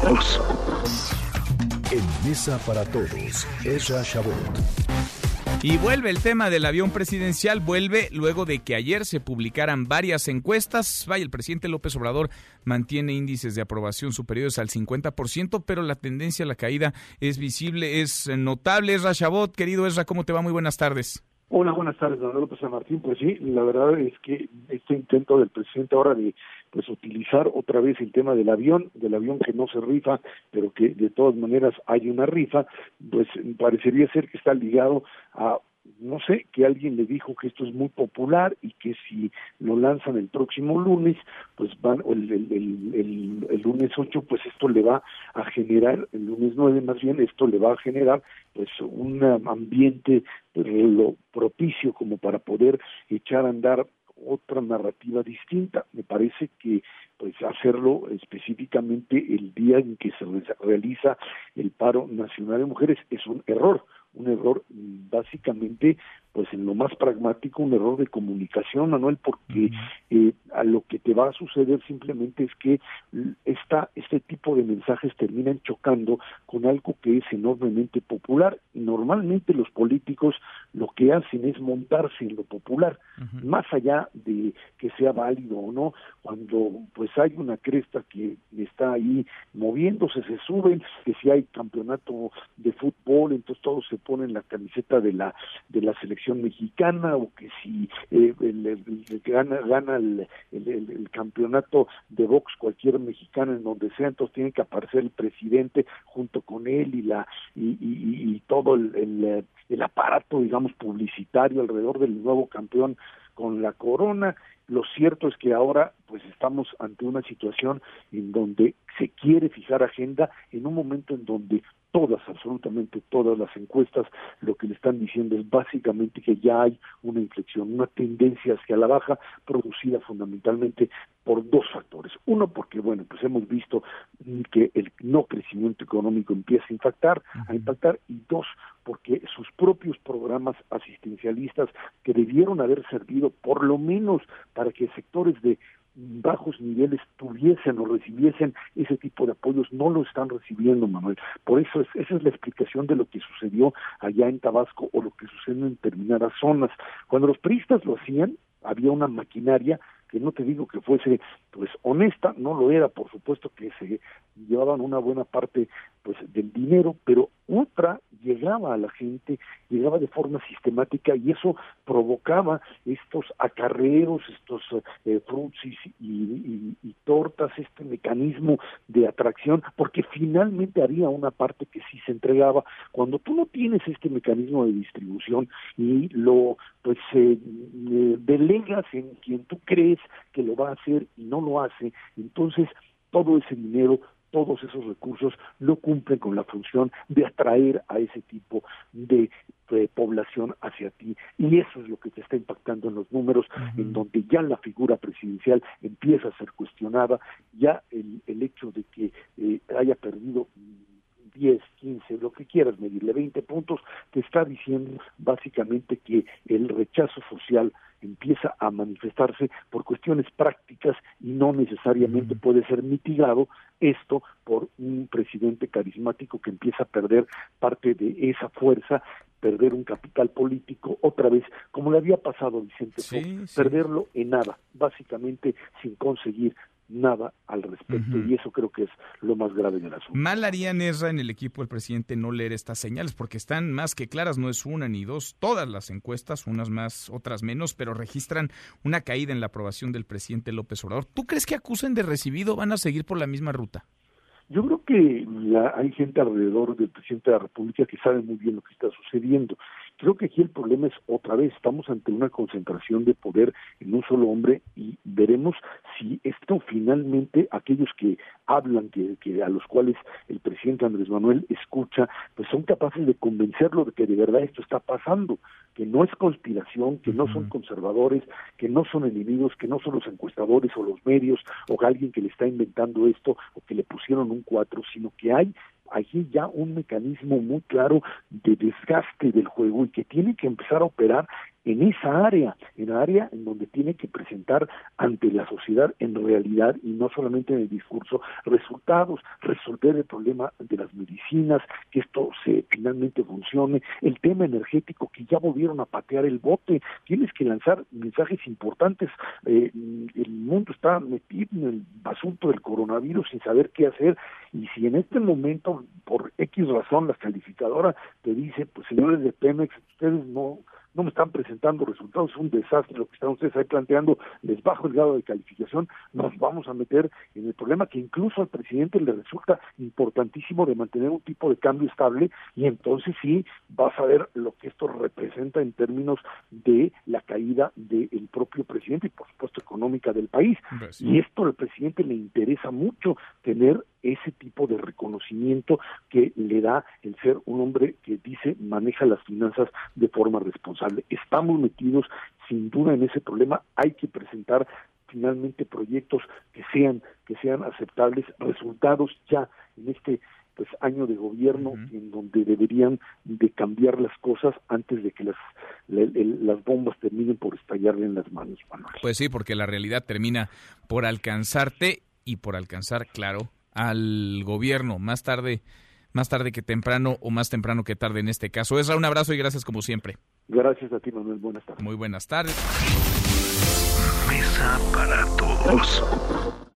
todos. En Mesa para Todos, Ezra Shabot. Y vuelve el tema del avión presidencial, vuelve luego de que ayer se publicaran varias encuestas. Vaya, el presidente López Obrador mantiene índices de aprobación superiores al 50%, pero la tendencia a la caída es visible, es notable. Esra Chabot, querido Esra, ¿cómo te va? Muy buenas tardes. Hola, buenas tardes, don López San Martín. Pues sí, la verdad es que este intento del presidente ahora de pues utilizar otra vez el tema del avión, del avión que no se rifa, pero que de todas maneras hay una rifa, pues parecería ser que está ligado a no sé, que alguien le dijo que esto es muy popular y que si lo lanzan el próximo lunes, pues van, o el, el, el, lunes 8, pues esto le va a generar, el lunes 9 más bien, esto le va a generar pues un ambiente pues, lo propicio como para poder echar a andar otra narrativa distinta. Me parece que pues hacerlo específicamente el día en que se realiza el paro nacional de mujeres es un error un error básicamente pues en lo más pragmático un error de comunicación Manuel porque eh, a lo que te va a suceder simplemente es que esta este tipo de mensajes terminan chocando con algo que es enormemente popular. Normalmente los políticos lo que hacen es montarse en lo popular más allá de que sea válido o no. Cuando pues hay una cresta que está ahí moviéndose se suben que si hay campeonato de fútbol entonces todos se ponen la camiseta de la de la selección mexicana o que si eh, gana gana el, el, campeonato de box cualquier mexicano en donde sea entonces tiene que aparecer el presidente junto con él y la y, todo el, el aparato digamos publicitario alrededor del nuevo campeón con la corona. Lo cierto es que ahora pues estamos ante una situación en donde se quiere fijar agenda en un momento en donde todas, absolutamente todas las encuestas, lo que le están diciendo es básicamente que ya hay una inflexión, una tendencia hacia la baja producida fundamentalmente por dos factores. Uno, porque, bueno, pues hemos visto que el no crecimiento económico empieza a impactar, a impactar, y dos, porque sus propios programas asistencialistas que debieron haber servido por lo menos para que sectores de bajos niveles tuviesen o recibiesen ese tipo de apoyos, no lo están recibiendo, Manuel. Por eso es, esa es la explicación de lo que sucedió allá en Tabasco o lo que sucede en determinadas zonas. Cuando los priistas lo hacían, había una maquinaria que no te digo que fuese pues honesta, no lo era, por supuesto que se llevaban una buena parte pues del dinero, pero otra llegaba a la gente, llegaba de forma sistemática y eso provocaba estos acarreos, estos eh, frutsis y, tortas, este mecanismo de atracción, porque finalmente había una parte que sí se entregaba. Cuando tú no tienes este mecanismo de distribución y lo pues eh, delegas en quien tú crees que lo va a hacer y no lo hace, entonces todo ese dinero todos esos recursos no cumplen con la función de atraer a ese tipo de, población hacia ti. Y eso es lo que te está impactando en los números, en donde ya la figura presidencial empieza a ser cuestionada, ya el, el hecho de que eh, haya perdido 10, 15, lo que quieras medirle, 20 puntos, te está diciendo básicamente que el rechazo social empieza a manifestarse por cuestiones prácticas y no necesariamente puede ser mitigado esto por un presidente carismático que empieza a perder parte de esa fuerza perder un capital político otra vez, como le había pasado a Vicente Fox, perderlo en nada, básicamente sin conseguir nada al respecto y eso creo que es lo más grave del asunto. Mal haría Nezra en el equipo del presidente no leer estas señales porque están más que claras, no es una ni dos, todas las encuestas, unas más, otras menos, pero registran una caída en la aprobación del presidente López Obrador. ¿Tú crees que acusen de recibido van a seguir por la misma ruta? Yo creo que hay gente alrededor del presidente de la República que sabe muy bien lo que está sucediendo. Creo que aquí el problema es otra vez, estamos ante una concentración de poder en un solo hombre y veremos si esto finalmente, aquellos que hablan, que, que a los cuales el presidente Andrés Manuel escucha, pues son capaces de convencerlo de que de verdad esto está pasando, que no es conspiración, que no son conservadores, que no son enemigos, que no son los encuestadores o los medios o alguien que le está inventando esto o que le pusieron un cuatro, sino que hay allí ya un mecanismo muy claro de desgaste del juego y que tiene que empezar a operar en esa área, en la área en donde tiene que presentar ante la sociedad en realidad y no solamente en el discurso resultados, resolver el problema de las medicinas, que esto se finalmente funcione, el tema energético que ya volvieron a patear el bote, tienes que lanzar mensajes importantes, eh, el mundo está metido en el asunto del coronavirus sin saber qué hacer. Y si en este momento por X razón la calificadora te dice, pues señores de Pemex, ustedes no no me están presentando resultados, es un desastre lo que están ustedes ahí planteando, les bajo el grado de calificación, nos vamos a meter en el problema que incluso al presidente le resulta importantísimo de mantener un tipo de cambio estable y entonces sí vas a ver lo que esto representa en términos de la caída del propio presidente y por económica del país. Pues y esto al presidente le interesa mucho tener ese tipo de reconocimiento que le da el ser un hombre que dice maneja las finanzas de forma responsable. Estamos metidos sin duda en ese problema, hay que presentar finalmente proyectos que sean que sean aceptables, resultados ya en este pues año de gobierno en donde deberían de cambiar las cosas antes de que las las bombas terminen por estallarle en las manos, Manuel. Pues sí, porque la realidad termina por alcanzarte y por alcanzar, claro, al gobierno más tarde más tarde que temprano o más temprano que tarde en este caso. Esra, un abrazo y gracias como siempre. Gracias a ti, Manuel. Buenas tardes. Muy buenas tardes. Mesa para todos.